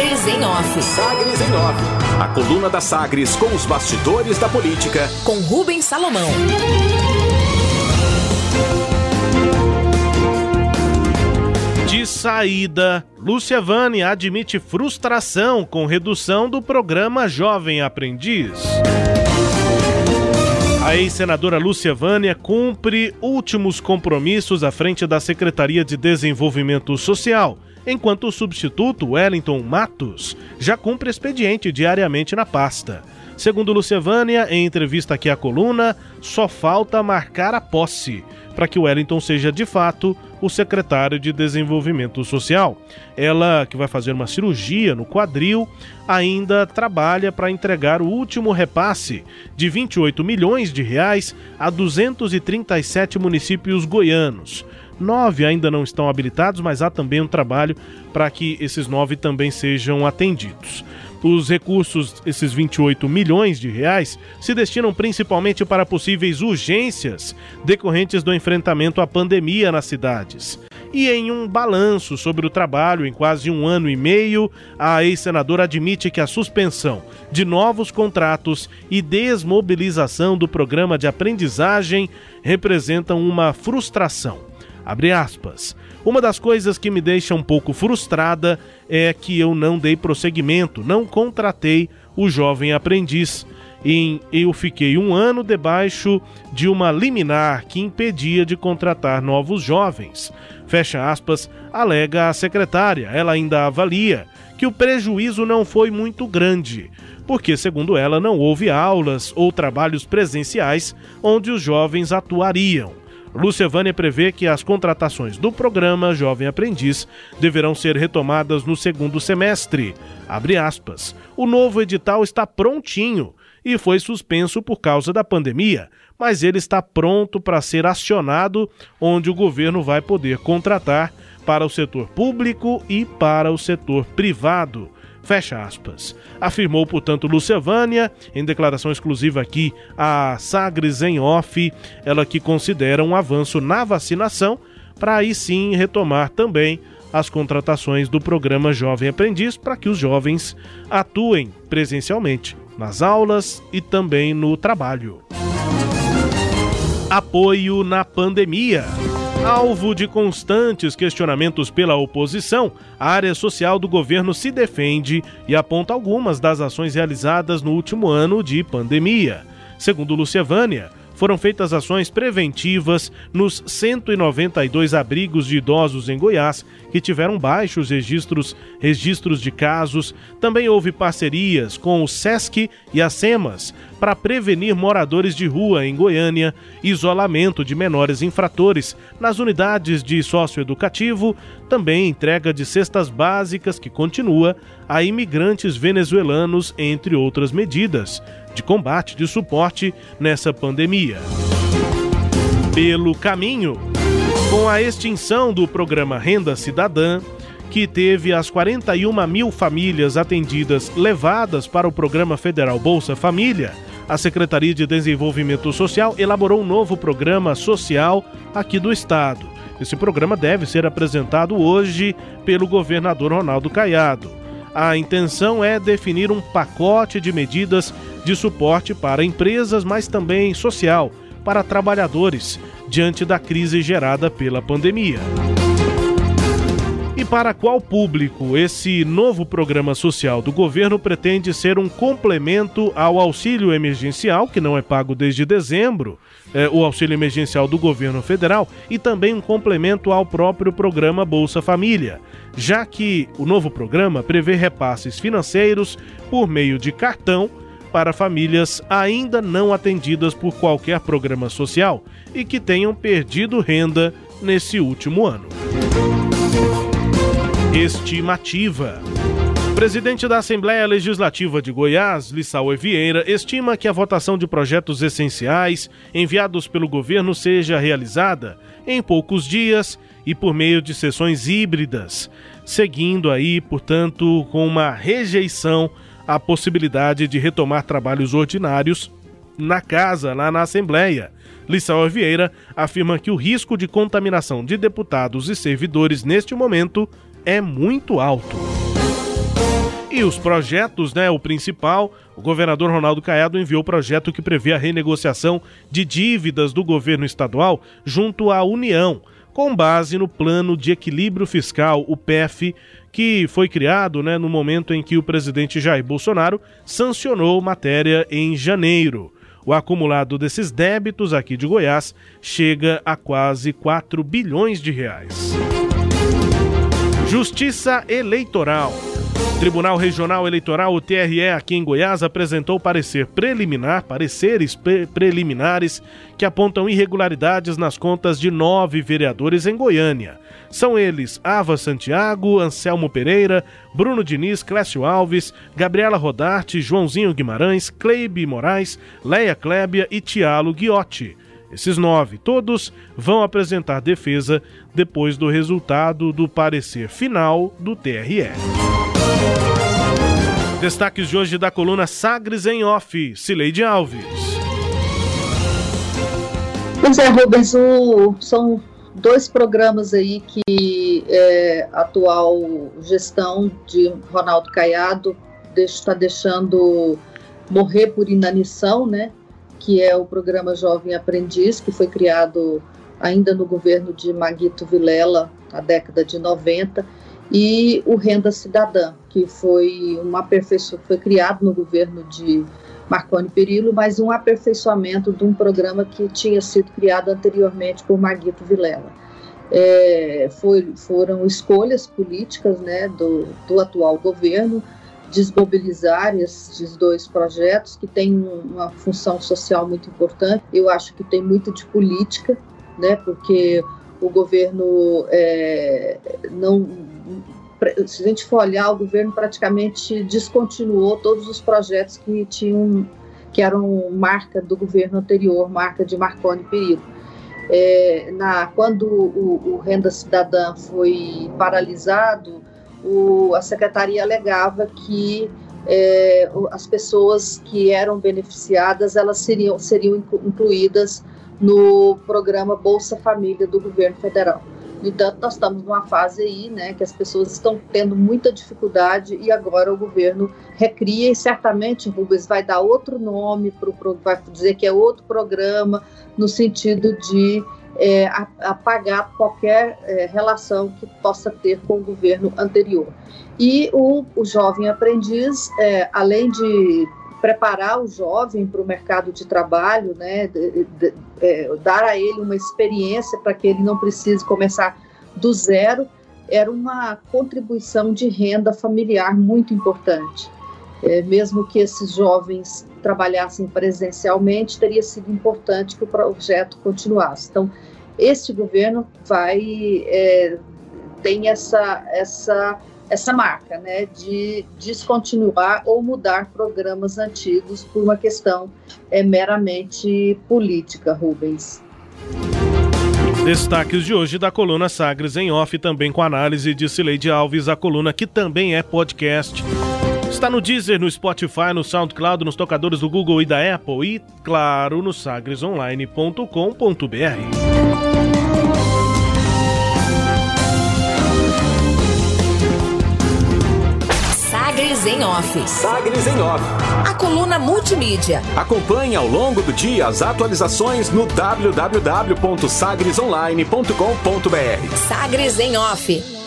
Sagres em Off. Sagres em Off. A coluna da Sagres com os bastidores da política. Com Rubens Salomão. De saída, Lúcia Vane admite frustração com redução do programa Jovem Aprendiz. A ex-senadora Lúcia Vânia cumpre últimos compromissos à frente da Secretaria de Desenvolvimento Social, enquanto o substituto Wellington Matos já cumpre expediente diariamente na pasta. Segundo Lúcia Vânia, em entrevista aqui à coluna, só falta marcar a posse para que Wellington seja de fato o secretário de Desenvolvimento Social. Ela, que vai fazer uma cirurgia no quadril, ainda trabalha para entregar o último repasse de 28 milhões de reais a 237 municípios goianos. Nove ainda não estão habilitados, mas há também um trabalho para que esses nove também sejam atendidos. Os recursos, esses 28 milhões de reais, se destinam principalmente para possíveis urgências decorrentes do enfrentamento à pandemia nas cidades. E em um balanço sobre o trabalho em quase um ano e meio, a ex-senadora admite que a suspensão de novos contratos e desmobilização do programa de aprendizagem representam uma frustração. Abre aspas. Uma das coisas que me deixa um pouco frustrada é que eu não dei prosseguimento, não contratei o jovem aprendiz. Em, eu fiquei um ano debaixo de uma liminar que impedia de contratar novos jovens. Fecha aspas, alega a secretária. Ela ainda avalia que o prejuízo não foi muito grande, porque, segundo ela, não houve aulas ou trabalhos presenciais onde os jovens atuariam. Lúcia Vânia prevê que as contratações do programa Jovem Aprendiz deverão ser retomadas no segundo semestre. Aspas. O novo edital está prontinho e foi suspenso por causa da pandemia, mas ele está pronto para ser acionado, onde o governo vai poder contratar para o setor público e para o setor privado. Fecha aspas. Afirmou, portanto, Lúcia Vânia, em declaração exclusiva aqui a Sagres em Off, ela que considera um avanço na vacinação, para aí sim retomar também as contratações do programa Jovem Aprendiz para que os jovens atuem presencialmente nas aulas e também no trabalho. Apoio na pandemia. Alvo de constantes questionamentos pela oposição, a área social do governo se defende e aponta algumas das ações realizadas no último ano de pandemia. Segundo Lúcia Vânia, foram feitas ações preventivas nos 192 abrigos de idosos em Goiás que tiveram baixos registros, registros de casos. Também houve parcerias com o SESC e a SEMAS para prevenir moradores de rua em Goiânia, isolamento de menores infratores nas unidades de socioeducativo, também entrega de cestas básicas que continua a imigrantes venezuelanos, entre outras medidas de combate de suporte nessa pandemia. Pelo caminho, com a extinção do programa Renda Cidadã, que teve as 41 mil famílias atendidas levadas para o programa federal Bolsa Família, a Secretaria de Desenvolvimento Social elaborou um novo programa social aqui do estado. Esse programa deve ser apresentado hoje pelo governador Ronaldo Caiado. A intenção é definir um pacote de medidas de suporte para empresas, mas também social para trabalhadores diante da crise gerada pela pandemia. E para qual público esse novo programa social do governo pretende ser um complemento ao auxílio emergencial, que não é pago desde dezembro, é, o auxílio emergencial do governo federal, e também um complemento ao próprio programa Bolsa Família, já que o novo programa prevê repasses financeiros por meio de cartão para famílias ainda não atendidas por qualquer programa social e que tenham perdido renda nesse último ano. Estimativa. Presidente da Assembleia Legislativa de Goiás, Lissau Vieira, estima que a votação de projetos essenciais enviados pelo governo seja realizada em poucos dias e por meio de sessões híbridas, seguindo aí, portanto, com uma rejeição a possibilidade de retomar trabalhos ordinários na casa, lá na Assembleia. Lissau Vieira afirma que o risco de contaminação de deputados e servidores neste momento é muito alto. E os projetos, né? O principal, o governador Ronaldo Caiado enviou o projeto que prevê a renegociação de dívidas do governo estadual junto à União, com base no Plano de Equilíbrio Fiscal, o PEF, que foi criado né, no momento em que o presidente Jair Bolsonaro sancionou matéria em janeiro. O acumulado desses débitos aqui de Goiás chega a quase 4 bilhões de reais. Justiça Eleitoral. Tribunal Regional Eleitoral, o TRE, aqui em Goiás, apresentou parecer preliminar, pareceres pre preliminares que apontam irregularidades nas contas de nove vereadores em Goiânia. São eles Ava Santiago, Anselmo Pereira, Bruno Diniz, Clécio Alves, Gabriela Rodarte, Joãozinho Guimarães, Cleibe Moraes, Leia Clébia e Tialo Guiotti. Esses nove, todos, vão apresentar defesa depois do resultado do parecer final do TRE. Destaques de hoje da coluna Sagres em Off, Cileide Alves. Pois é, Rubens, o, são dois programas aí que é, a atual gestão de Ronaldo Caiado está deixando morrer por inanição, né? Que é o programa Jovem Aprendiz, que foi criado ainda no governo de Maguito Vilela, na década de 90, e o Renda Cidadã, que foi um aperfeiçoamento, foi criado no governo de Marconi Perillo, mas um aperfeiçoamento de um programa que tinha sido criado anteriormente por Maguito Vilela. É, foi, foram escolhas políticas né, do, do atual governo desmobilizar esses dois projetos que têm uma função social muito importante. Eu acho que tem muito de política, né, porque o governo é, não se a gente for olhar, o governo praticamente descontinuou todos os projetos que tinham que eram marca do governo anterior, marca de Marconi Perillo. É, na, quando o, o, Renda Cidadã foi paralisado, o, a secretaria alegava que é, as pessoas que eram beneficiadas elas seriam, seriam incluídas no programa Bolsa Família do governo federal. No entanto, nós estamos numa fase aí, né, que as pessoas estão tendo muita dificuldade e agora o governo recria e certamente Rubens vai dar outro nome para o vai dizer que é outro programa no sentido de é, apagar qualquer é, relação que possa ter com o governo anterior. E o, o jovem aprendiz, é, além de preparar o jovem para o mercado de trabalho, né, de, de, é, dar a ele uma experiência para que ele não precise começar do zero, era uma contribuição de renda familiar muito importante. É, mesmo que esses jovens trabalhassem presencialmente, teria sido importante que o projeto continuasse. Então, este governo vai é, tem essa essa essa marca, né, de descontinuar ou mudar programas antigos por uma questão é, meramente política, Rubens. Destaques de hoje da coluna Sagres em Off, também com análise de Cileide Alves, a coluna que também é podcast. Está no Deezer, no Spotify, no SoundCloud, nos tocadores do Google e da Apple e, claro, no sagresonline.com.br. Sagres em Off. Sagres em Off. A coluna multimídia. Acompanhe ao longo do dia as atualizações no www.sagresonline.com.br. Sagres em Off.